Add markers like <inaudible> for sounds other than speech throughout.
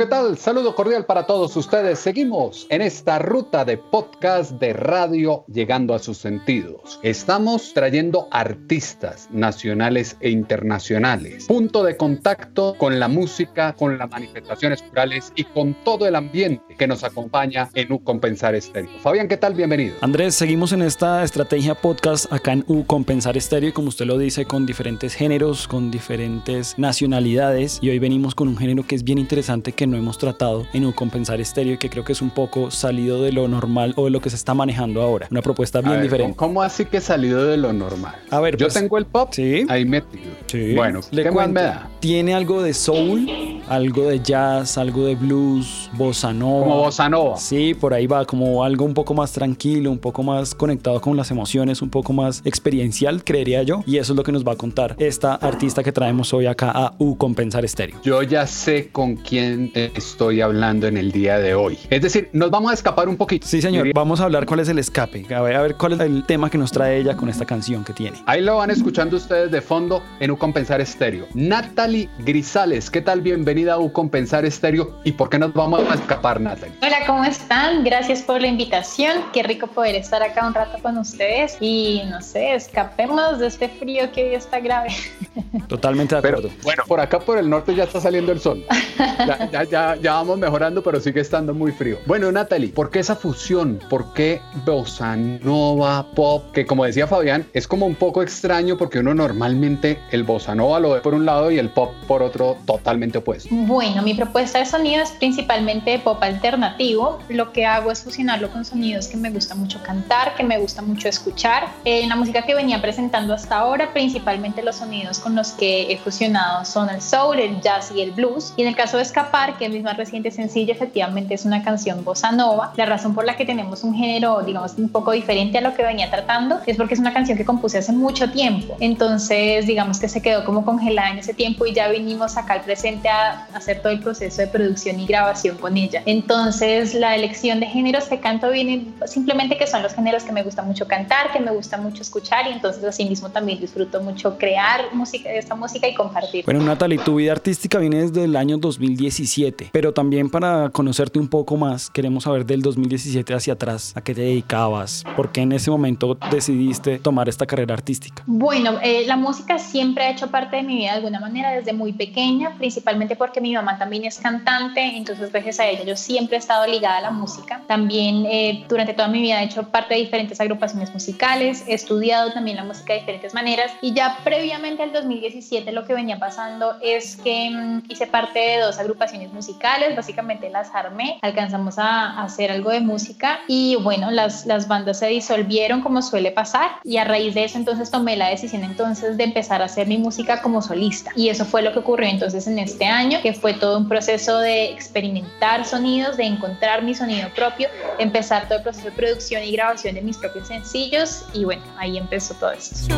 ¿Qué tal? Saludo cordial para todos ustedes. Seguimos en esta ruta de podcast de radio llegando a sus sentidos. Estamos trayendo artistas nacionales e internacionales. Punto de contacto con la música, con las manifestaciones culturales y con todo el ambiente que nos acompaña en U Compensar Estéreo. Fabián, ¿qué tal? Bienvenido. Andrés, seguimos en esta estrategia podcast acá en U Compensar Estéreo como usted lo dice, con diferentes géneros, con diferentes nacionalidades y hoy venimos con un género que es bien interesante que no hemos tratado en U Compensar Estéreo y que creo que es un poco salido de lo normal o de lo que se está manejando ahora. Una propuesta bien ver, diferente. ¿Cómo así que salido de lo normal? A ver, yo pues, tengo el pop sí. ahí metido. Sí. Bueno, le ¿qué más cuento. me da? Tiene algo de soul, algo de jazz, algo de blues, bossa nova. Como bossa nova. Sí, por ahí va, como algo un poco más tranquilo, un poco más conectado con las emociones, un poco más experiencial, creería yo. Y eso es lo que nos va a contar esta artista que traemos hoy acá a U Compensar Estéreo. Yo ya sé con quién estoy hablando en el día de hoy. Es decir, nos vamos a escapar un poquito. Sí, señor. Vamos a hablar cuál es el escape. A ver, a ver cuál es el tema que nos trae ella con esta canción que tiene. Ahí lo van escuchando ustedes de fondo en U Compensar Estéreo. Natalie Grisales, ¿qué tal? Bienvenida a U Compensar Estéreo. ¿Y por qué nos vamos a escapar, Natalie? Hola, ¿cómo están? Gracias por la invitación. Qué rico poder estar acá un rato con ustedes y no sé, escapemos de este frío que hoy está grave. <laughs> Totalmente de Pero acuerdo. bueno, por acá por el norte ya está saliendo el sol. Ya, ya, ya, ya vamos mejorando, pero sigue estando muy frío. Bueno, Natalie, ¿por qué esa fusión? ¿Por qué bossa nova, pop? Que como decía Fabián, es como un poco extraño porque uno normalmente el bossa nova lo ve por un lado y el pop por otro totalmente opuesto. Bueno, mi propuesta de sonido es principalmente pop alternativo. Lo que hago es fusionarlo con sonidos que me gusta mucho cantar, que me gusta mucho escuchar. En la música que venía presentando hasta ahora, principalmente los sonidos con los que he fusionado son el soul, el jazz y el blues. Y en el caso de Escapar, que es mi más reciente sencillo, efectivamente es una canción bossa nova. La razón por la que tenemos un género, digamos, un poco diferente a lo que venía tratando es porque es una canción que compuse hace mucho tiempo. Entonces, digamos que se quedó como congelada en ese tiempo y ya vinimos acá al presente a hacer todo el proceso de producción y grabación con ella. Entonces, la elección de géneros que canto viene simplemente que son los géneros que me gusta mucho cantar, que me gusta mucho escuchar y entonces así mismo también disfruto mucho crear música, esta música y compartir. Bueno, Natalie, tu vida artística viene desde el año 2017, pero también para conocerte un poco más, queremos saber del 2017 hacia atrás, a qué te dedicabas, por qué en ese momento decidiste tomar esta carrera artística. Bueno, eh, la música siempre ha hecho parte de mi vida de alguna manera desde muy pequeña, principalmente porque mi mamá también es cantante, entonces gracias a ella. Yo siempre he estado ligada a la música. También eh, durante toda mi vida he hecho parte de diferentes agrupaciones musicales, he estudiado también la música de diferentes maneras y ya previamente al 2017 lo que venía pasando es que mm, hice parte de dos agrupaciones musicales, básicamente las armé, alcanzamos a, a hacer algo de música y bueno, las, las bandas se disolvieron como suele pasar y a raíz de eso entonces tomé la decisión entonces de empezar a hacer mi música como solista. Y eso fue lo que ocurrió entonces en este año, que fue todo un proceso de experimentar sonidos, de encontrar mi sonido propio, empezar todo el proceso de producción y grabación de mis propios sencillos y bueno, ahí empezó todo esto.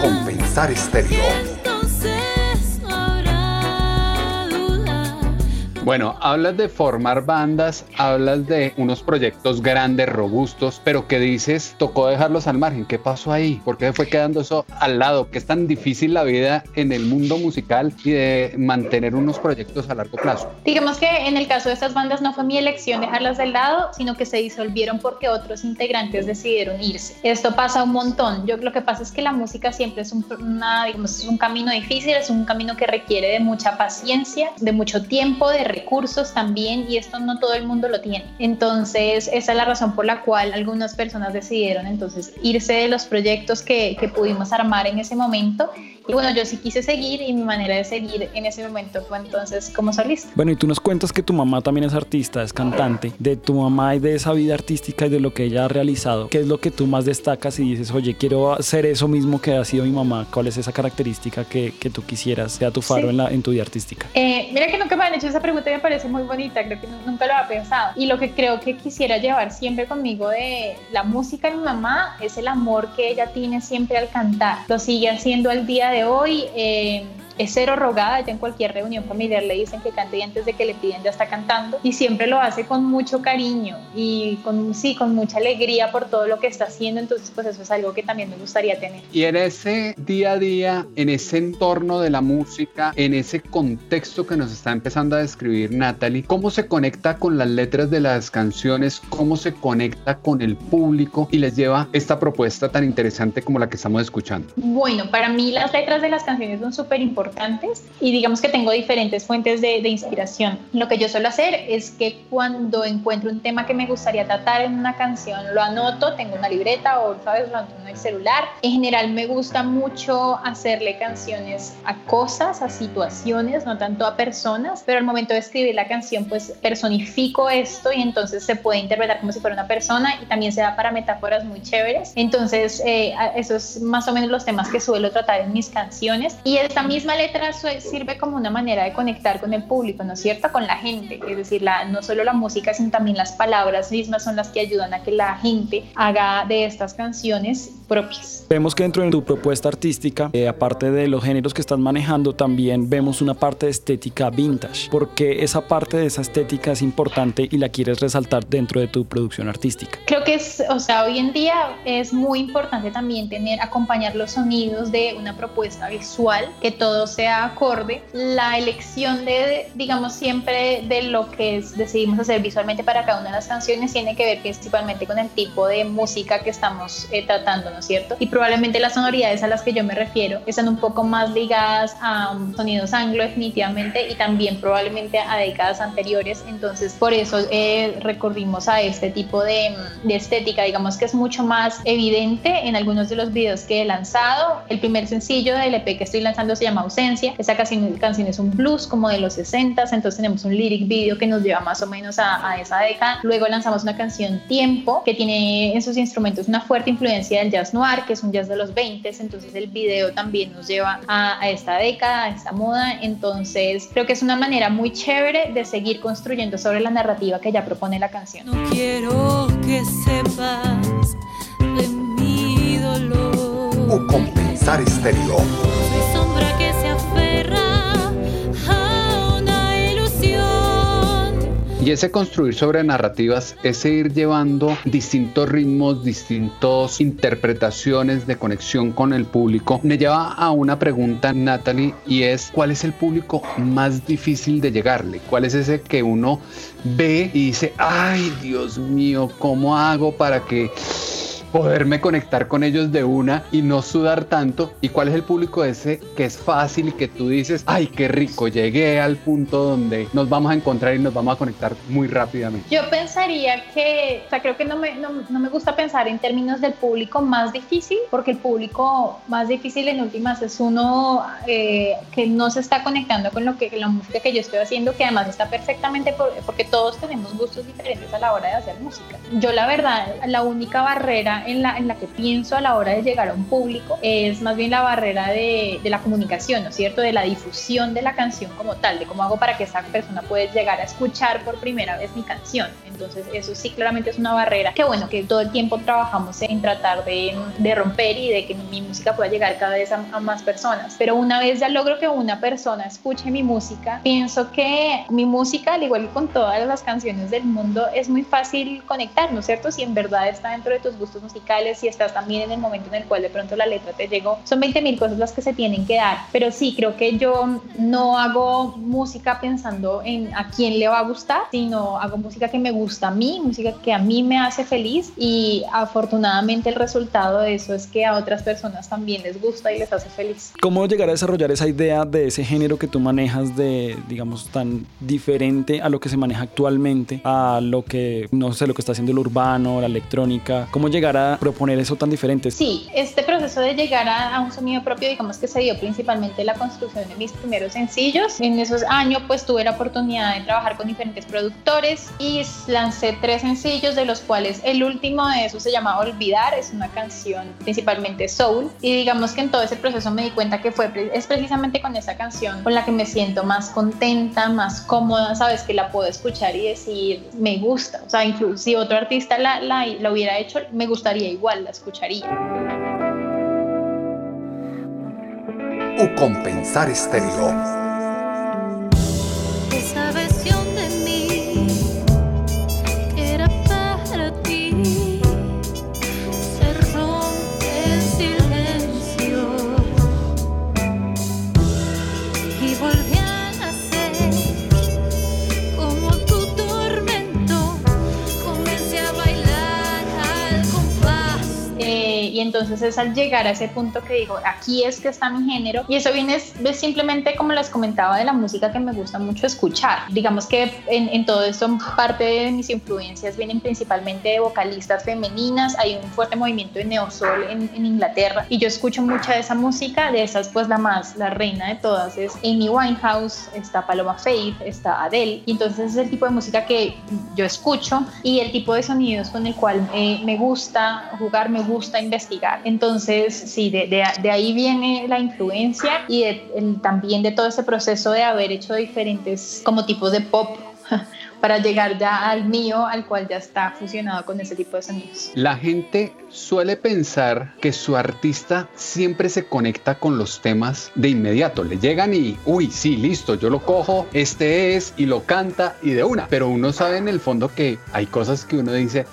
Compensar Estéreo. Bueno, hablas de formar bandas, hablas de unos proyectos grandes, robustos, pero que dices, tocó dejarlos al margen. ¿Qué pasó ahí? ¿Por qué fue quedando eso al lado? ¿Qué es tan difícil la vida en el mundo musical y de mantener unos proyectos a largo plazo? Digamos que en el caso de estas bandas no fue mi elección dejarlas del lado, sino que se disolvieron porque otros integrantes decidieron irse. Esto pasa un montón. Yo lo que pasa es que la música siempre es un, una, digamos, es un camino difícil, es un camino que requiere de mucha paciencia, de mucho tiempo, de recursos también, y esto no todo el mundo lo tiene. Entonces, esa es la razón por la cual algunas personas decidieron entonces irse de los proyectos que, que pudimos armar en ese momento Y bueno, yo sí quise seguir y mi manera de seguir en ese momento fue entonces como solista. Bueno, y tú nos cuentas que tu mamá también es artista, es cantante. De tu mamá y de esa vida artística y de lo que ella ha realizado, ¿qué es lo que tú más destacas y dices, oye, quiero hacer eso mismo que ha sido mi mamá? ¿Cuál es esa característica que, que tú quisieras, sea tu faro Sí. en, la, en tu vida artística? Eh, mira que nunca me han hecho esa pregunta y me parece muy bonita, creo que nu- nunca lo había pensado. Y lo que creo que quisiera llevar siempre conmigo de la música de mi mamá es el amor que ella tiene siempre al cantar. Lo sigue haciendo al día de hoy. eh, es cero rogada, ya en cualquier reunión familiar le dicen que cante y antes de que le piden ya está cantando y siempre lo hace con mucho cariño y con, sí, con mucha alegría por todo lo que está haciendo, entonces pues eso es algo que también me gustaría tener. Y en ese día a día, en ese entorno de la música, en ese contexto que nos está empezando a describir Natalie, ¿cómo se conecta con las letras de las canciones? ¿Cómo se conecta con el público? Y les lleva esta propuesta tan interesante como la que estamos escuchando. Bueno, para mí las letras de las canciones son súper importantes y digamos que tengo diferentes fuentes de, de inspiración. Lo que yo suelo hacer es que cuando encuentro un tema que me gustaría tratar en una canción, lo anoto, tengo una libreta o, ¿sabes?, lo anoto en el celular. En general me gusta mucho hacerle canciones a cosas, a situaciones, no tanto a personas, pero al momento de escribir la canción, pues personifico esto y entonces se puede interpretar como si fuera una persona y también se da para metáforas muy chéveres. Entonces, eh, esos más o menos los temas que suelo tratar en mis canciones. Y esta misma letra su- sirve como una manera de conectar con el público, ¿no es cierto? Con la gente. Es decir, la, no solo la música, sino también las palabras mismas son las que ayudan a que la gente haga de estas canciones propias. Vemos que dentro de tu propuesta artística, eh, aparte de los géneros que estás manejando, también vemos una parte de estética vintage. porque esa parte de esa estética es importante y la quieres resaltar dentro de tu producción artística? Creo que es, o sea, hoy en día es muy importante también tener, acompañar los sonidos de una propuesta visual, que todo sea acorde. La elección de, digamos, siempre de lo que es- decidimos hacer visualmente para cada una de las canciones tiene que ver principalmente con el tipo de música que estamos eh, tratando, ¿no es cierto? Y probablemente las sonoridades a las que yo me refiero están un poco más ligadas a um, sonidos anglo definitivamente y también probablemente a décadas anteriores. Entonces, por eso eh, a este tipo de, de estética, digamos que es mucho más evidente en algunos de los videos que he lanzado. El primer sencillo del EP que estoy lanzando se llama Ausencia. Esa canción, canción es un blues como de los 60, entonces tenemos un lyric video que nos lleva más o menos a, a esa década. Luego lanzamos una canción Tiempo, que tiene en sus instrumentos una fuerte influencia del jazz noir, que es un jazz de los 20, entonces el video también nos lleva a, a esta década, a esta moda. Entonces creo que es una manera muy chévere de seguir construyendo sobre la narrativa que ya propone la canción. No quiero que sepas de mi dolor. O compensar estéreo. Y ese construir sobre narrativas, ese ir llevando distintos ritmos, distintas interpretaciones de conexión con el público, me lleva a una pregunta, Natalie, y es, ¿cuál es el público más difícil de llegarle? ¿Cuál es ese que uno ve y dice, ay Dios mío, ¿cómo hago para que poderme conectar con ellos de una y no sudar tanto. ¿Y cuál es el público ese que es fácil y que tú dices, ay, qué rico, llegué al punto donde nos vamos a encontrar y nos vamos a conectar muy rápidamente? Yo pensaría que, o sea, creo que no me, no, no me gusta pensar en términos del público más difícil, porque el público más difícil en últimas es uno eh, que no se está conectando con lo que la música que yo estoy haciendo, que además está perfectamente por- porque todos tenemos gustos diferentes a la hora de hacer música. Yo la verdad, la única barrera en la, en la que pienso a la hora de llegar a un público es más bien la barrera de, de la comunicación, ¿no es cierto? De la difusión de la canción como tal, de cómo hago para que esa persona pueda llegar a escuchar por primera vez mi canción. Entonces eso sí claramente es una barrera que bueno, que todo el tiempo trabajamos en tratar de, de romper y de que mi música pueda llegar cada vez a, a más personas. Pero una vez ya logro que una persona escuche mi música, pienso que mi música, al igual que con todas las canciones del mundo, es muy fácil conectar, ¿no es cierto? Si en verdad está dentro de tus gustos musicales, si estás también en el momento en el cual de pronto la letra te llegó, son 20 mil cosas las que se tienen que dar. Pero sí, creo que yo no hago música pensando en a quién le va a gustar, sino hago música que me gusta a mí, música que a mí me hace feliz y afortunadamente el resultado de eso es que a otras personas también les gusta y les hace feliz. ¿Cómo llegar a desarrollar esa idea de ese género que tú manejas de, digamos, tan diferente a lo que se maneja actualmente, a lo que, no sé, lo que está haciendo el urbano, la electrónica? ¿Cómo llegar llegar a proponer eso tan diferente? Sí, este proceso de llegar a, a, un sonido propio, digamos que se dio principalmente en la construcción de mis primeros sencillos. En esos años pues tuve la oportunidad de trabajar con diferentes productores y lancé tres sencillos, de los cuales el último de esos se llama Olvidar, es una canción principalmente soul y digamos que en todo ese proceso me di cuenta que fue es precisamente con esa canción con la que me siento más contenta, más cómoda, sabes que la puedo escuchar y decir me gusta, o sea, incluso si otro artista la, la, la hubiera hecho, me gustaría igual, la escucharía. O compensar estéreo. Entonces es al llegar a ese punto que digo, aquí es que está mi género y eso viene es, simplemente como les comentaba de la música que me gusta mucho escuchar. Digamos que en, en, todo esto parte de mis influencias vienen principalmente de vocalistas femeninas, hay un fuerte movimiento de neosol en, en Inglaterra y yo escucho mucha de esa música, de esas pues la más, la reina de todas es Amy Winehouse, está Paloma Faith, está Adele y entonces es el tipo de música que yo escucho y el tipo de sonidos con el cual eh, me gusta jugar, me gusta investigar entonces, sí, de, ahí viene la influencia y también de todo ese proceso de haber hecho diferentes como tipos de pop <laughs> para llegar ya al mío, al cual ya está fusionado con ese tipo de sonidos. La gente suele pensar que su artista siempre se conecta con los temas de inmediato. Le llegan y, uy, sí, listo, yo lo cojo, este es, y lo canta y de una. Pero uno sabe en el fondo que hay cosas que uno dice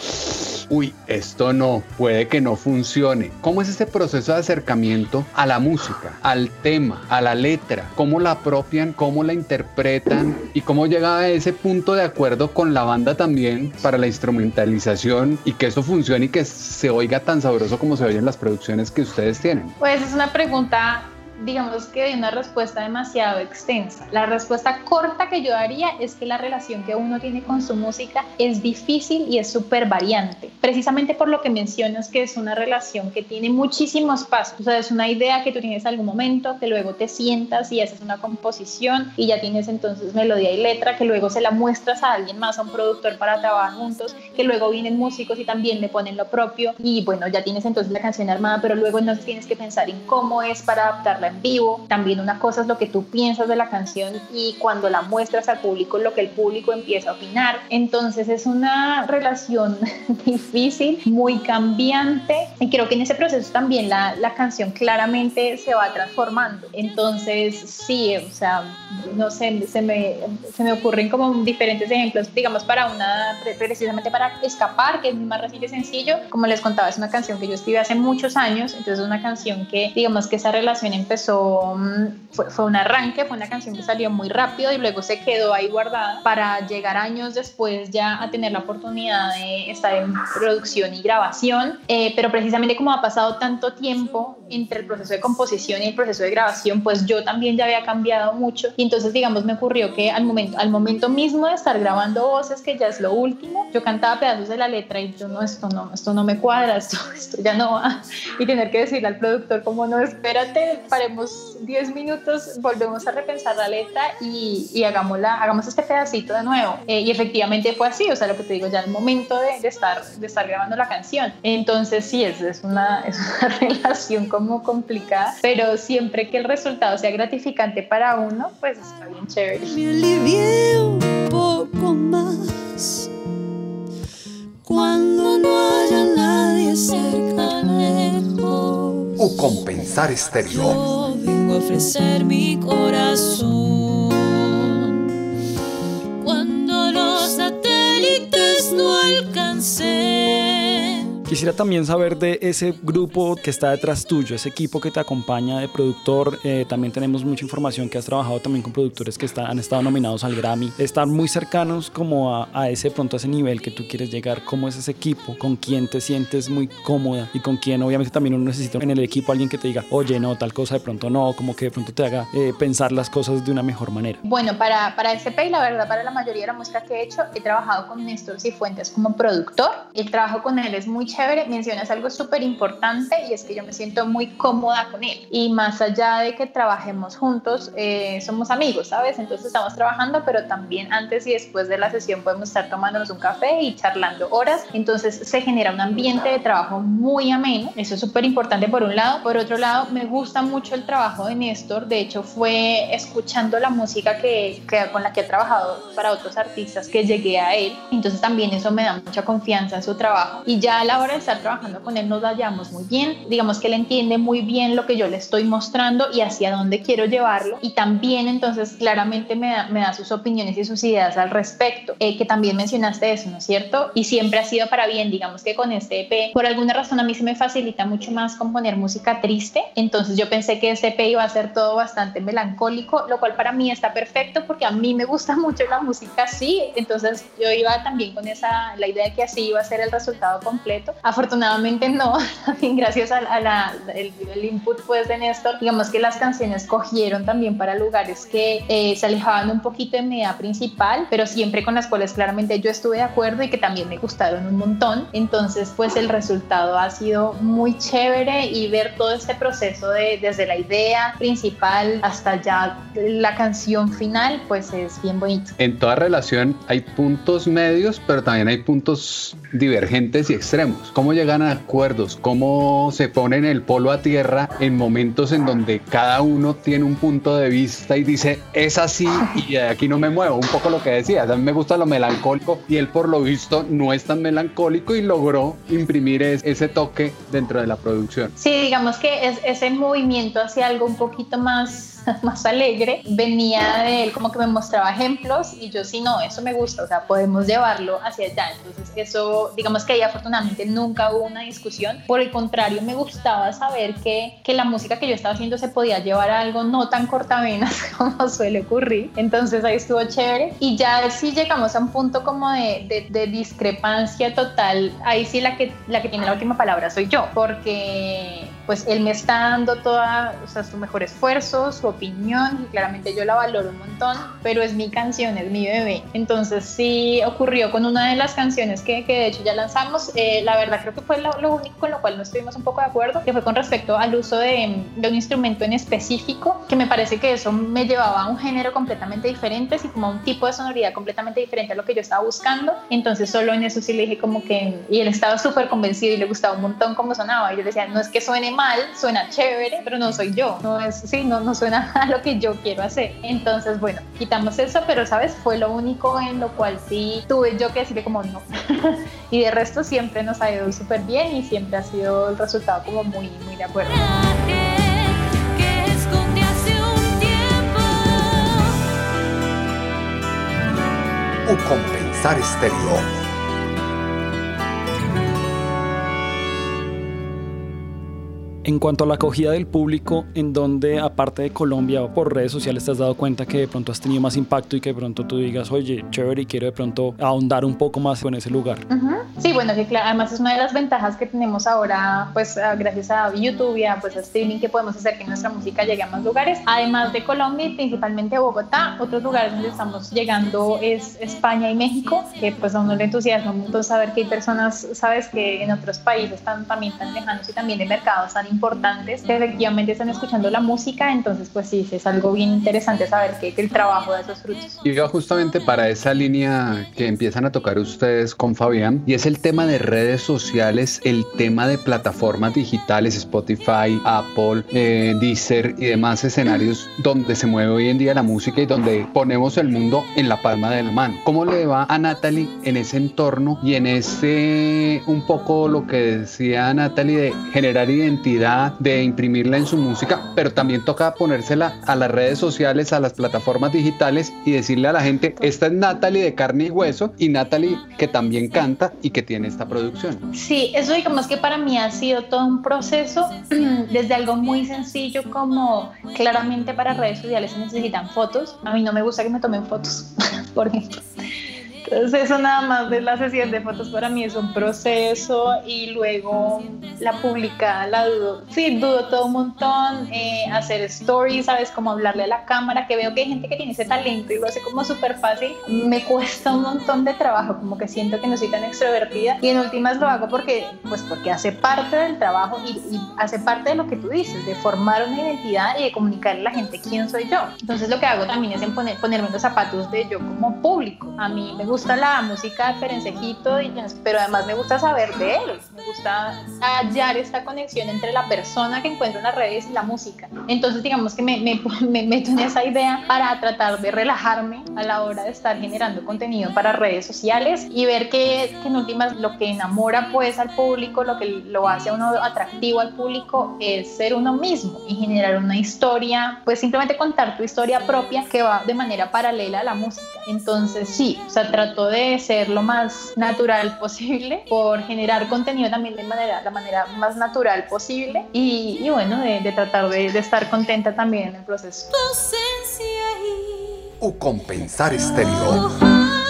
uy, esto no, puede que no funcione. ¿Cómo es ese proceso de acercamiento a la música, al tema, a la letra? ¿Cómo la apropian, cómo la interpretan y cómo llega a ese punto de acuerdo con la banda también para la instrumentalización y que eso funcione y que se oiga tan sabroso como se oye en las producciones que ustedes tienen? Pues es una pregunta digamos que de una respuesta demasiado extensa. La respuesta corta que yo daría es que la relación que uno tiene con su música es difícil y es súper variante, precisamente por lo que mencionas que es una relación que tiene muchísimos pasos. O sea, es una idea que tú tienes en algún momento, que luego te sientas y haces una composición y ya tienes entonces melodía y letra, que luego se la muestras a alguien más, a un productor para trabajar juntos, que luego vienen músicos y también le ponen lo propio y bueno, ya tienes entonces la canción armada, pero luego entonces tienes que pensar en cómo es para adaptarla en vivo. También una cosa es lo que tú piensas de la canción y cuando la muestras al público, lo que el público empieza a opinar. Entonces es una relación <laughs> difícil, muy cambiante y creo que en ese proceso también la, la canción claramente se va transformando. Entonces sí, o sea, no sé, se me, se me ocurren como diferentes ejemplos, digamos, para una, precisamente para Escapar, que es mi más reciente sencillo. Como les contaba, es una canción que yo escribí hace muchos años, entonces es una canción que, digamos, que esa relación empezó Mm, fue, fue, un arranque, fue una canción que salió muy rápido y luego se quedó ahí guardada para llegar años después ya a tener la oportunidad de estar en producción y grabación. Eh, pero precisamente como ha pasado tanto tiempo entre el proceso de composición y el proceso de grabación, pues yo también ya había cambiado mucho y entonces digamos me ocurrió que al momento, al momento mismo de estar grabando voces, que ya es lo último, yo cantaba pedazos de la letra y yo no, esto no, esto no me cuadra, <laughs> esto, esto ya no va. Y tener que decirle al productor como no, espérate, paremos 10 minutos, volvemos a repensar la letra y, y hagámosla, hagamos este pedacito de nuevo. Eh, y efectivamente fue así, o sea, lo que te digo, ya el momento de, estar, de estar grabando la canción. Entonces sí, es, es, una, <laughs> es una relación como complicada, pero siempre que el resultado sea gratificante para uno, pues está bien chévere. Me alivié un poco más cuando no haya nadie cerca lejos o compensar estéreo. Yo vengo a ofrecer mi corazón. Cuando los satélites no alcancen Quisiera también saber de ese grupo que está detrás tuyo, ese equipo que te acompaña de productor. Eh, también tenemos mucha información que has trabajado también con productores que han estado nominados al Grammy. Están muy cercanos como a, a, ese pronto a ese nivel que tú quieres llegar. ¿Cómo es ese equipo? ¿Con quién te sientes muy cómoda? Y con quién obviamente también uno necesita en el equipo alguien que te diga, oye, no, tal cosa de pronto no, como que de pronto te haga eh, pensar las cosas de una mejor manera. Bueno, para, para SP, la verdad, para la mayoría de la música que he hecho, he trabajado con Néstor Cifuentes como productor. El trabajo con él es muy chévere chévere, mencionas algo súper importante y es que yo me siento muy cómoda con él. Y más allá de que trabajemos juntos, eh, somos amigos, ¿sabes? Entonces estamos trabajando, pero también antes y después de la sesión podemos estar tomándonos un café y charlando horas. Entonces se genera un ambiente de trabajo muy ameno. Eso es súper importante por un lado. Por otro lado, me gusta mucho el trabajo de Néstor. De hecho, fue escuchando la música que, que con la que he trabajado para otros artistas que llegué a él. Entonces también eso me da mucha confianza en su trabajo. Y ya a la hora de estar trabajando con él nos hallamos muy bien. Digamos que él entiende muy bien lo que yo le estoy mostrando y hacia dónde quiero llevarlo. Y también entonces claramente me da, me da sus opiniones y sus ideas al respecto. Eh, que también mencionaste eso, ¿no es cierto? Y siempre ha sido para bien. Digamos que con este EP, por alguna razón a mí se me facilita mucho más componer música triste. Entonces yo pensé que este EP iba a ser todo bastante melancólico, lo cual para mí está perfecto porque a mí me gusta mucho la música así. Entonces yo iba también con esa, la idea de que así iba a ser el resultado completo. Afortunadamente no, <laughs> gracias a, la, el, input pues de Néstor, digamos que las canciones cogieron también para lugares que eh, se alejaban un poquito de mi idea principal, pero siempre con las cuales claramente yo estuve de acuerdo y que también me gustaron un montón. Entonces pues el resultado ha sido muy chévere y ver todo este proceso de, desde la idea principal hasta ya la canción final pues es bien bonito. En toda relación hay puntos medios, pero también hay puntos divergentes y extremos. ¿Cómo llegan a acuerdos? ¿Cómo se ponen el polo a tierra en momentos en donde cada uno tiene un punto de vista y dice, es así y aquí no me muevo? Un poco lo que decía, a mí me gusta lo melancólico y él por lo visto no es tan melancólico y logró imprimir ese toque dentro de la producción. Sí, digamos que es ese movimiento hacia algo un poquito más <laughs> más alegre, venía de él como que me mostraba ejemplos y yo sí, no, eso me gusta, o sea, podemos llevarlo hacia allá. Entonces eso, digamos que ahí afortunadamente nunca hubo una discusión. Por el contrario, me gustaba saber que, que la música que yo estaba haciendo se podía llevar a algo no tan cortavenas <laughs> como suele ocurrir. Entonces ahí estuvo chévere. Y ya si llegamos a un punto como de, de, de discrepancia total, ahí sí la que, la que tiene la última palabra soy yo, porque pues él me está dando toda, o sea, su mejor esfuerzo, su opinión, y claramente yo la valoro un montón, pero es mi canción, es mi bebé. Entonces sí ocurrió con una de las canciones que, que de hecho ya lanzamos, eh, la verdad creo que fue lo, lo, único con lo cual no estuvimos un poco de acuerdo, que fue con respecto al uso de, de, un instrumento en específico, que me parece que eso me llevaba a un género completamente diferente, así como a un tipo de sonoridad completamente diferente a lo que yo estaba buscando. Entonces solo en eso sí le dije como que, y él estaba súper convencido y le gustaba un montón cómo sonaba, y yo decía, no es que suene mal, suena chévere, pero no soy yo, no es, sí, no, no suena <laughs> a lo que yo quiero hacer. Entonces, bueno, quitamos eso, pero sabes, fue lo único en lo cual sí tuve yo que decirle como no. <laughs> y de resto siempre nos ha ido súper bien y siempre ha sido el resultado como muy, muy de acuerdo. O compensar estéreo En cuanto a la acogida del público, en donde aparte de Colombia o por redes sociales te has dado cuenta que de pronto has tenido más impacto y que de pronto tú digas, oye, chévere, y quiero de pronto ahondar un poco más con ese lugar. Uh -huh. Sí, bueno, que además es una de las ventajas que tenemos ahora, pues gracias a YouTube y a, pues, a streaming que podemos hacer que nuestra música llegue a más lugares. Además de Colombia y principalmente Bogotá, otros lugares donde estamos llegando es España y México, que pues a uno le entusiasma mucho saber que hay personas, sabes, que en otros países están también tan lejanos y también de mercados tan importantes que efectivamente están escuchando la música, entonces pues sí, es algo bien interesante saber que, que el trabajo de esos frutos. Y yo justamente para esa línea que empiezan a tocar ustedes con Fabián, y es el tema de redes sociales, el tema de plataformas digitales, Spotify, Apple, eh, Deezer y demás escenarios donde se mueve hoy en día la música y donde ponemos el mundo en la palma de la mano. ¿Cómo le va a Natalie en ese entorno y en ese un poco lo que decía Natalie de generar identidad? De imprimirla en su música, pero también toca ponérsela a las redes sociales, a las plataformas digitales y decirle a la gente, esta es Natalie de carne y hueso y Natalie que también canta y que tiene esta producción. Sí, eso digamos que para mí ha sido todo un proceso <clears throat> desde algo muy sencillo como claramente para redes sociales se necesitan fotos. A mí no me gusta que me tomen fotos, <laughs> por ejemplo Entonces eso nada más de la sesión de fotos para mí es un proceso y luego la publicada la dudo. Sí, dudo todo un montón. Eh, hacer stories, ¿sabes? Como hablarle a la cámara, que veo que hay gente que tiene ese talento y lo hace como súper fácil. Me cuesta un montón de trabajo, como que siento que no soy tan extrovertida y en últimas lo hago porque, pues porque hace parte del trabajo y, y hace parte de lo que tú dices, de formar una identidad y de comunicarle a la gente quién soy yo. Entonces lo que hago también es en poner, ponerme los zapatos de yo como público. A mí me gusta la música de Perencejito, pero además me gusta saber de él. Me gusta hallar esta conexión entre la persona que encuentro en las redes y la música. Entonces digamos que me, me, <laughs> me meto en esa idea para tratar de relajarme a la hora de estar generando contenido para redes sociales y ver que, que en últimas lo que enamora pues al público, lo que lo hace a uno atractivo al público es ser uno mismo y generar una historia, pues simplemente contar tu historia propia que va de manera paralela a la música. Entonces sí, o sea, trato de ser lo más natural posible por generar contenido también de manera, la manera más natural posible y, y bueno, de, de tratar de, de, estar contenta también en el proceso. O compensar estéreo.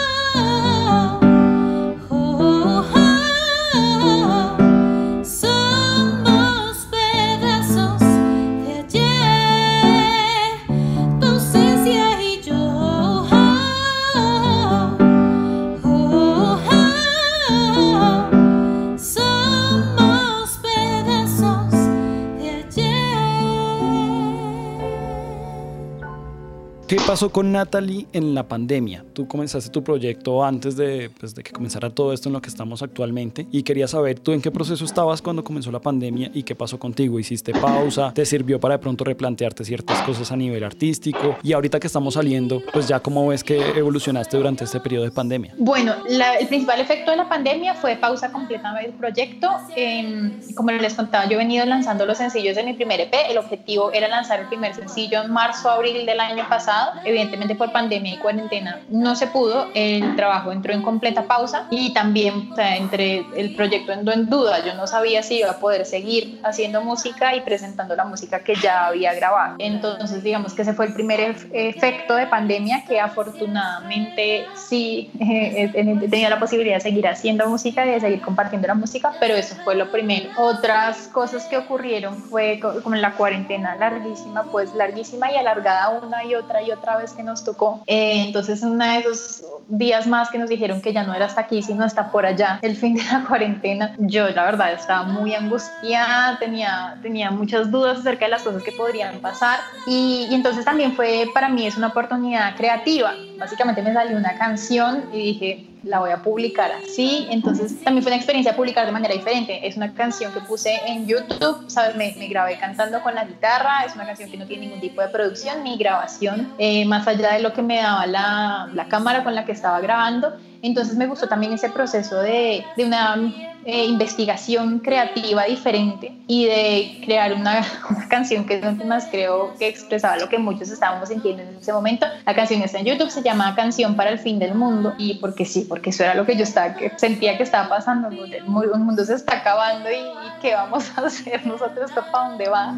Pasó con Natalie en la pandemia? Tú comenzaste tu proyecto antes de, pues, de, que comenzara todo esto en lo que estamos actualmente y quería saber tú en qué proceso estabas cuando comenzó la pandemia y qué pasó contigo. ¿Hiciste pausa? ¿Te sirvió para de pronto replantearte ciertas cosas a nivel artístico? Y ahorita que estamos saliendo, pues ya cómo ves que evolucionaste durante este periodo de pandemia. Bueno, la, el principal efecto de la pandemia fue pausa completa del proyecto. Eh, como les contaba, yo he venido lanzando los sencillos de mi primer EP. El objetivo era lanzar el primer sencillo en marzo, abril del año pasado Evidentemente por pandemia y cuarentena no se pudo, el trabajo entró en completa pausa y también o sea, entre el proyecto entró en duda, yo no sabía si iba a poder seguir haciendo música y presentando la música que ya había grabado. Entonces digamos que ese fue el primer efecto de pandemia que afortunadamente sí <laughs> eh, tenido la posibilidad de seguir haciendo música y de seguir compartiendo la música, pero eso fue lo primero. Otras cosas que ocurrieron fue como la cuarentena larguísima, pues larguísima y alargada una y otra y otra vez que nos tocó. Eh, entonces, uno de esos días más que nos dijeron que ya no era hasta aquí, sino hasta por allá, el fin de la <laughs> cuarentena, yo la verdad estaba muy angustiada, tenía, tenía muchas dudas acerca de las cosas que podrían pasar y, y entonces también fue para mí es una oportunidad creativa. Básicamente me salió una canción y dije, la voy a publicar así. Entonces también fue una experiencia publicar de manera diferente. Es una canción que puse en YouTube, ¿sabes? Me, me grabé cantando con la guitarra. Es una canción que no tiene ningún tipo de producción ni grabación, eh, más allá de lo que me daba la, la cámara con la que estaba grabando. Entonces me gustó también ese proceso de, de una eh, investigación creativa diferente y de crear una, <laughs> una canción que es más creo que expresaba lo que muchos estábamos sintiendo en ese momento. La canción está en YouTube, se llama Canción para el Fin del Mundo y porque sí, porque eso era lo que yo que sentía que estaba pasando, el mundo se está acabando y, y ¿qué vamos a <laughs> hacer nosotros? ¿Para dónde va?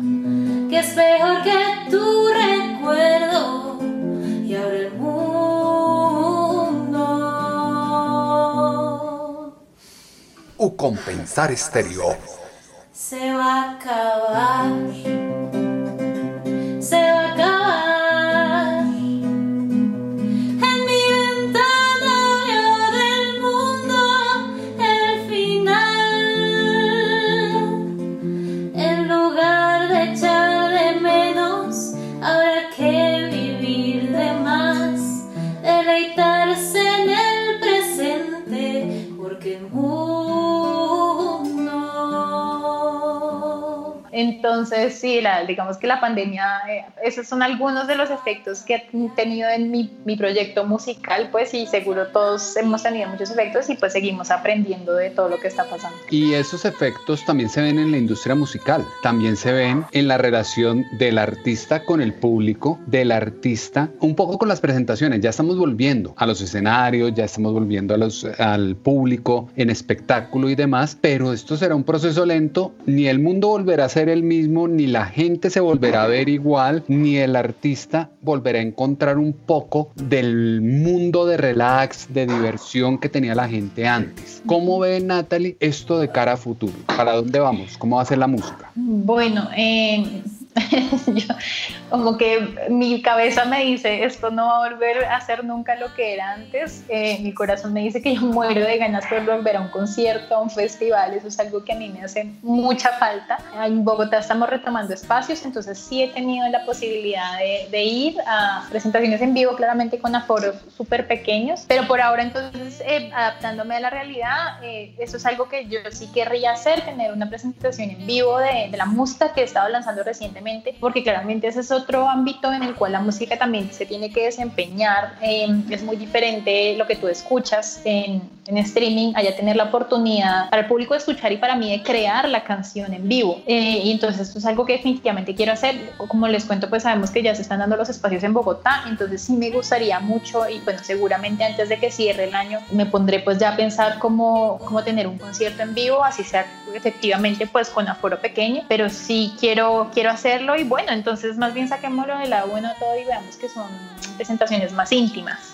Que es mejor que tu recuerdo o compensar estéreo. Se va a acabar. Entonces, sí, la, digamos que la pandemia, eh, esos son algunos de los efectos que he tenido en mi, mi, proyecto musical, pues, y seguro todos hemos tenido muchos efectos y pues seguimos aprendiendo de todo lo que está pasando. Y esos efectos también se ven en la industria musical, también se ven en la relación del artista con el público, del artista, un poco con las presentaciones, ya estamos volviendo a los escenarios, ya estamos volviendo a los, al público en espectáculo y demás, pero esto será un proceso lento, ni el mundo volverá a ser el mismo, ni la gente se volverá a ver igual, ni el artista volverá a encontrar un poco del mundo de relax, de diversión que tenía la gente antes. ¿Cómo ve Natalie esto de cara a futuro? ¿Para dónde vamos? ¿Cómo va a ser la música? Bueno, eh, <laughs> yo, como que mi cabeza me dice, esto no va a volver a ser nunca lo que era antes. Eh, mi corazón me dice que yo muero de ganas por volver a un concierto, a un festival. Eso es algo que a mí me hace mucha falta. En Bogotá estamos retomando espacios, entonces sí he tenido la posibilidad de, de ir a presentaciones en vivo, claramente con aforos súper pequeños. Pero por ahora entonces, eh, adaptándome a la realidad, eh, eso es algo que yo sí querría hacer, tener una presentación en vivo de, de la música que he estado lanzando recientemente porque claramente ese es otro ámbito en el cual la música también se tiene que desempeñar. Em, es muy diferente lo que tú escuchas en, en, streaming, allá tener la oportunidad para el público de escuchar y para mí de crear la canción en vivo. Eh, y entonces esto es algo que definitivamente quiero hacer. Como les cuento, pues sabemos que ya se están dando los espacios en Bogotá, entonces sí me gustaría mucho y bueno, seguramente antes de que cierre el año me pondré pues ya a pensar cómo, cómo tener un concierto en vivo, así sea efectivamente pues con aforo pequeño, pero sí quiero, quiero hacer y bueno, entonces más bien saquémoslo de la buena todo y veamos que son presentaciones más íntimas.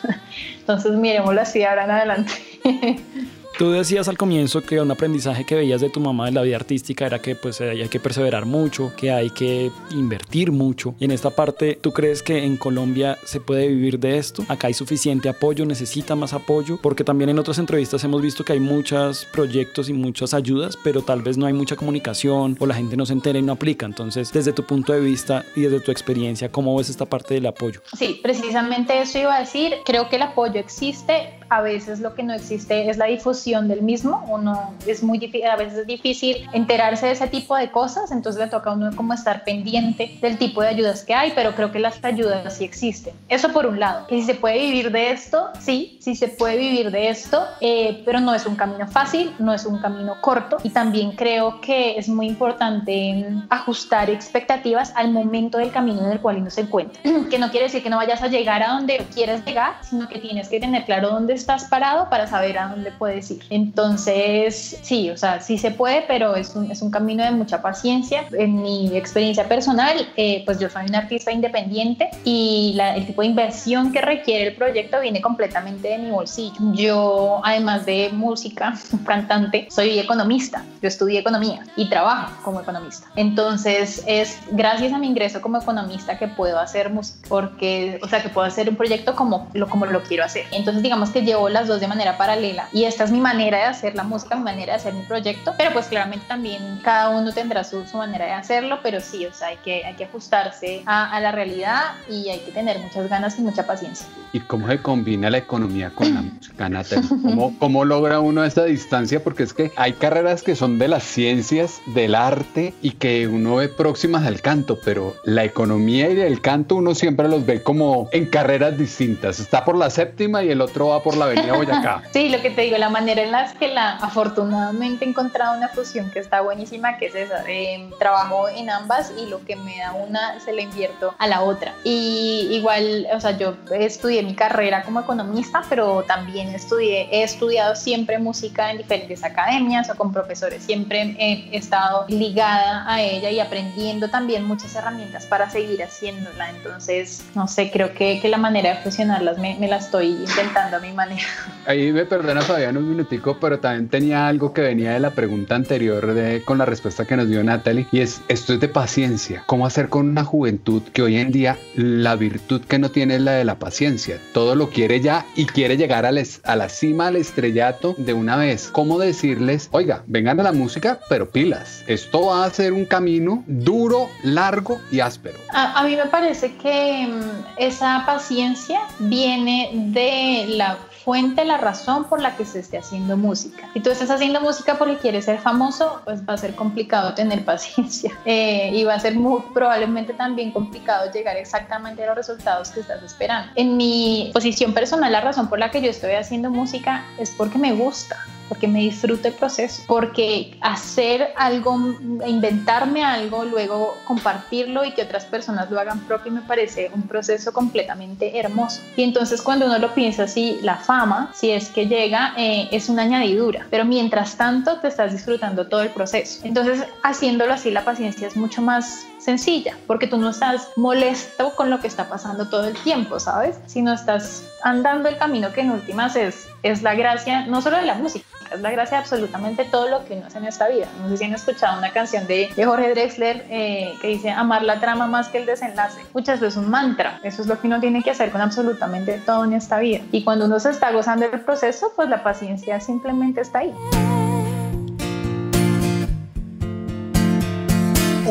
<laughs> Entonces miremoslo así ahora en adelante. <laughs> Tú decías al comienzo que un aprendizaje que veías de tu mamá de la vida artística era que pues hay que perseverar mucho, que hay que invertir mucho. Y en esta parte, ¿tú crees que en Colombia se puede vivir de esto? ¿Acá hay suficiente apoyo? ¿Necesita más apoyo? Porque también en otras entrevistas hemos visto que hay muchos proyectos y muchas ayudas, pero tal vez no hay mucha comunicación o la gente no se entera y no aplica. Entonces, desde tu punto de vista y desde tu experiencia, ¿cómo ves esta parte del apoyo? Sí, precisamente eso iba a decir. Creo que el apoyo existe. A veces lo que no existe es la difusión del mismo. Uno es muy difícil, a veces es difícil enterarse de ese tipo de cosas, entonces le toca a uno como estar pendiente del tipo de ayudas que hay, pero creo que las ayudas sí existen. Eso por un lado. Y si se puede vivir de esto, sí, sí se puede vivir de esto, eh, pero no es un camino fácil, no es un camino corto y también creo que es muy importante ajustar expectativas al momento del camino en el cual uno se encuentra. <clears throat> que no quiere decir que no vayas a llegar a donde quieres llegar, sino que tienes que tener claro dónde estás parado para saber a dónde puedes ir. Entonces, sí, o sea, sí se puede, pero es un, es un camino de mucha paciencia. En mi experiencia personal, eh, pues yo soy un artista independiente y la, el tipo de inversión que requiere el proyecto viene completamente de mi bolsillo. Yo, además de música, <laughs> cantante, soy economista. Yo estudié economía y trabajo como economista. Entonces, es gracias a mi ingreso como economista que puedo hacer música, porque, o sea, que puedo hacer un proyecto como lo, como lo quiero hacer. Entonces, digamos que llevo las dos de manera paralela y esta es mi manera de hacer la música, mi manera de hacer mi proyecto, pero pues claramente también cada uno tendrá su, su manera de hacerlo, pero sí, o sea, hay que, hay que ajustarse a, a, la realidad y hay que tener muchas ganas y mucha paciencia. ¿Y cómo se combina la economía con la música, Natalie? ¿Cómo, ¿Cómo logra uno esa distancia? Porque es que hay carreras que son de las ciencias, del arte y que uno ve próximas al canto, pero la economía y el canto uno siempre los ve como en carreras distintas. Está por la séptima y el otro va por la avenida Boyacá. <laughs> sí, lo que te digo, la manera en las que la afortunadamente he encontrado una fusión que está buenísima, que es esa. Eh, trabajo en ambas y lo que me da una se la invierto a la otra. Y igual, o sea, yo estudié mi carrera como economista, pero también estudié, he estudiado siempre música en diferentes academias o con profesores. Siempre he estado ligada a ella y aprendiendo también muchas herramientas para seguir haciéndola. Entonces, no sé, creo que, que la manera de fusionarlas me, me, la estoy intentando a mi manera. Ahí me perdona Fabián un pero también tenía algo que venía de la pregunta anterior de, con la respuesta que nos dio Natalie y es, esto es de paciencia. ¿Cómo hacer con una juventud que hoy en día la virtud que no tiene es la de la paciencia? Todo lo quiere ya y quiere llegar a, les, a la cima, al estrellato de una vez. ¿Cómo decirles, oiga, vengan a la música, pero pilas? Esto va a ser un camino duro, largo y áspero. A, mí me parece que um, esa paciencia viene de la fuente, la razón por la que se esté haciendo música. Si tú estás haciendo música porque quieres ser famoso, pues va a ser complicado <laughs> tener paciencia eh, y va a ser muy probablemente también complicado llegar exactamente a los resultados que estás esperando. En mi posición personal, la razón por la que yo estoy haciendo música es porque me gusta porque me disfruto el proceso, porque hacer algo, inventarme algo, luego compartirlo y que otras personas lo hagan propio me parece un proceso completamente hermoso. Y entonces cuando uno lo piensa así, la fama, si es que llega, eh, es una añadidura, pero mientras tanto te estás disfrutando todo el proceso. Entonces haciéndolo así, la paciencia es mucho más sencilla, porque tú no estás molesto con lo que está pasando todo el tiempo, ¿sabes? Sino estás andando el camino que en últimas es, es la gracia, no solo de la música, es la gracia de absolutamente todo lo que uno hace en esta vida. No sé si han escuchado una canción de, Jorge Drexler eh, que dice amar la trama más que el desenlace. Muchas veces un mantra. Eso es lo que uno tiene que hacer con absolutamente todo en esta vida. Y cuando uno se está gozando del proceso, pues la paciencia simplemente está ahí.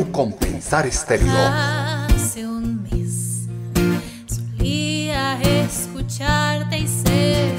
Compensar estéreo. Hace un mes solía escucharte y ser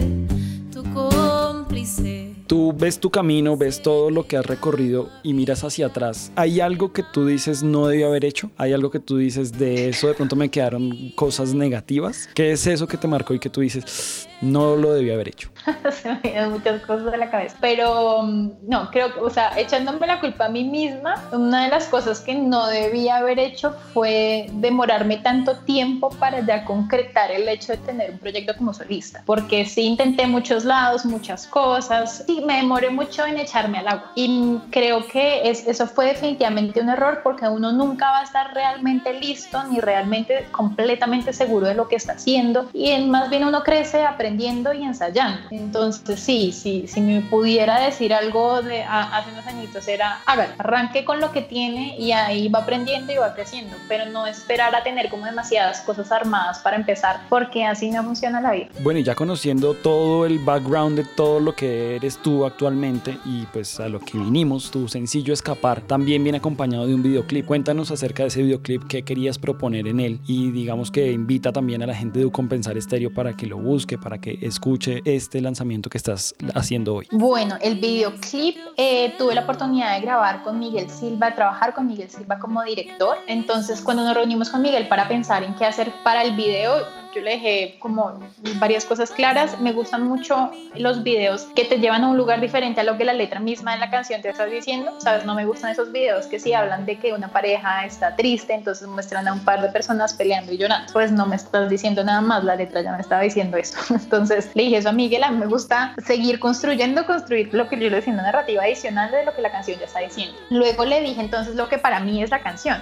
tu cómplice. Tú ves tu camino, ves todo lo que has recorrido y miras hacia atrás. ¿Hay algo que tú dices no debí haber hecho? ¿Hay algo que tú dices de eso de pronto me quedaron cosas negativas? ¿Qué es eso que te marcó y que tú dices no lo debí haber hecho? <laughs> Se me muchas cosas de la cabeza. Pero mm, no, creo que, o sea, echándome la culpa a mí misma, una de las cosas que no debía haber hecho fue demorarme tanto tiempo para ya concretar el hecho de tener un proyecto como solista. Porque sí intenté muchos lados, muchas cosas, y me demoré mucho en echarme al agua. Y creo que es, eso fue definitivamente un error porque uno nunca va a estar realmente listo ni realmente completamente seguro de lo que está haciendo. Y más bien uno crece aprendiendo y ensayando. Entonces, sí, sí, si me pudiera decir algo de hace unos añitos era, haga, arranque con lo que tiene y ahí va aprendiendo y va creciendo, pero no esperar a tener como demasiadas cosas armadas para empezar, porque así no funciona la vida. Bueno, y ya conociendo todo el background de todo lo que eres tú actualmente y pues a lo que vinimos, tu sencillo Escapar, también viene acompañado de un videoclip. Cuéntanos acerca de ese videoclip, qué querías proponer en él y digamos que invita también a la gente de Compensar Estéreo para que lo busque, para que escuche este lanzamiento que estás haciendo hoy. Bueno, el videoclip eh, tuve la oportunidad de grabar con Miguel Silva, trabajar con Miguel Silva como director. Entonces, cuando nos reunimos con Miguel para pensar en qué hacer para el video, yo le dejé como varias cosas claras. Me gustan mucho los videos que te llevan a un lugar diferente a lo que la letra misma de la canción te está diciendo. Sabes, no me gustan esos videos que si hablan de que una pareja está triste, entonces muestran a un par de personas peleando y llorando. Pues no me estás diciendo nada más, la letra ya me estaba diciendo eso. <laughs> Entonces le dije eso a Miguel, a mí me gusta seguir construyendo, construir lo que yo le decía, una narrativa adicional de lo que la canción ya está diciendo. Luego le dije entonces lo que para mí es la canción.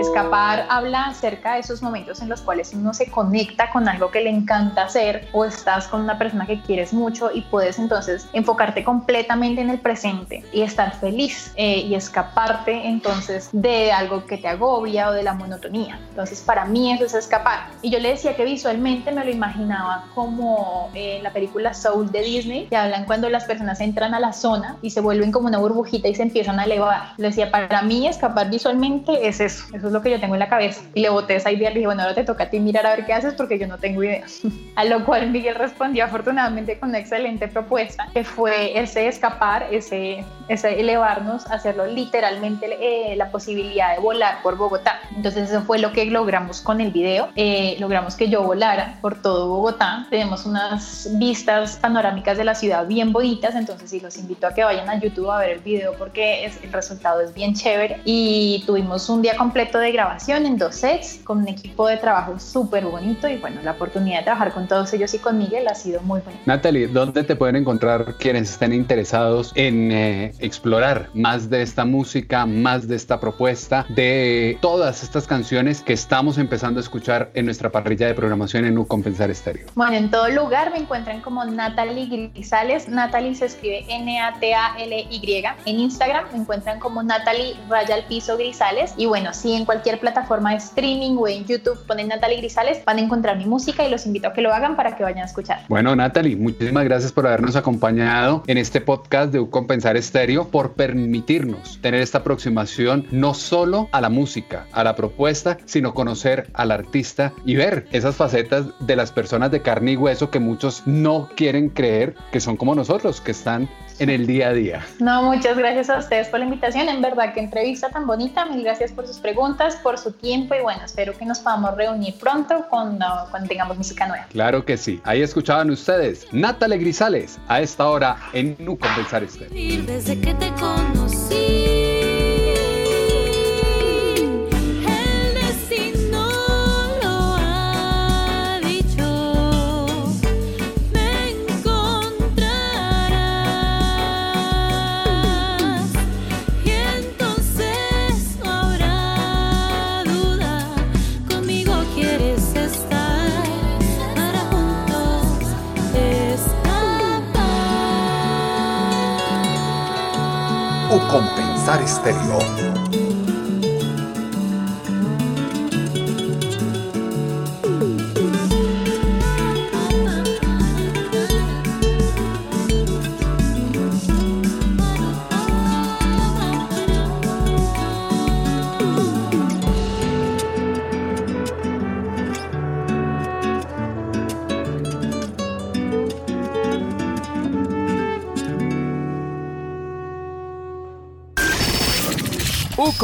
Escapar habla acerca de esos momentos en los cuales uno se conecta con algo que le encanta hacer o estás con una persona que quieres mucho y puedes entonces enfocarte completamente en el presente y estar feliz eh, y escaparte entonces de algo que te agobia o de la monotonía. Entonces para mí eso es escapar. Y yo le decía que visualmente me lo imaginaba como eh, la película Soul de Disney, que hablan cuando las personas entran a la zona y se vuelven como una burbujita y se empiezan a elevar. Le decía, para mí escapar visualmente es eso, eso es lo que yo tengo en la cabeza. Y le boté esa idea, le dije, bueno, ahora te toca a ti mirar a ver qué haces porque yo no tengo idea. <laughs> A lo cual Miguel respondió afortunadamente con una excelente propuesta, que fue ese escapar, ese, ese elevarnos, hacerlo literalmente eh, la posibilidad de volar por Bogotá. Entonces eso fue lo que logramos con el video. Eh, logramos que yo volara por todo Bogotá. Tenemos unas vistas panorámicas de la ciudad bien bonitas, entonces sí los invito a que vayan a YouTube a ver el video porque el resultado es bien chévere. Y tuvimos un día completo de grabación en dos sets con un equipo de trabajo súper bonito y bueno, la oportunidad de trabajar con todos ellos y con Miguel ha sido muy buena. Natalie, ¿dónde te pueden encontrar quienes estén interesados en eh, explorar más de esta música, más de esta propuesta, de todas estas canciones que estamos empezando a escuchar en nuestra parrilla de programación en U Compensar Estéreo? Bueno, en todo lugar me encuentran como Natalie Grisales. Natalie se escribe N-A-T-A-L-Y. En Instagram me encuentran como Natalie Raya al Piso Grisales. Y bueno, si en cualquier plataforma de streaming o en YouTube ponen Natalie Grisales, van a encontrar mi música y los invito a que lo hagan para que vayan a escuchar. Bueno, Natalie, muchísimas gracias por habernos acompañado en este podcast de Compensar Estéreo, por permitirnos tener esta aproximación no solo a la música, a la propuesta, sino conocer al artista y ver esas facetas de las personas de carne y hueso que muchos no quieren creer que son como nosotros, que están en el día a día. No, muchas gracias a ustedes por la invitación. En verdad, qué entrevista tan bonita. Mil gracias por sus preguntas, por su tiempo y bueno, espero que nos podamos reunir pronto con cuando tengamos música nueva. Claro que sí. Ahí escuchaban ustedes Natalie Grisales a esta hora en Nu Compensar Estéreo. Desde que te conocí. Compensar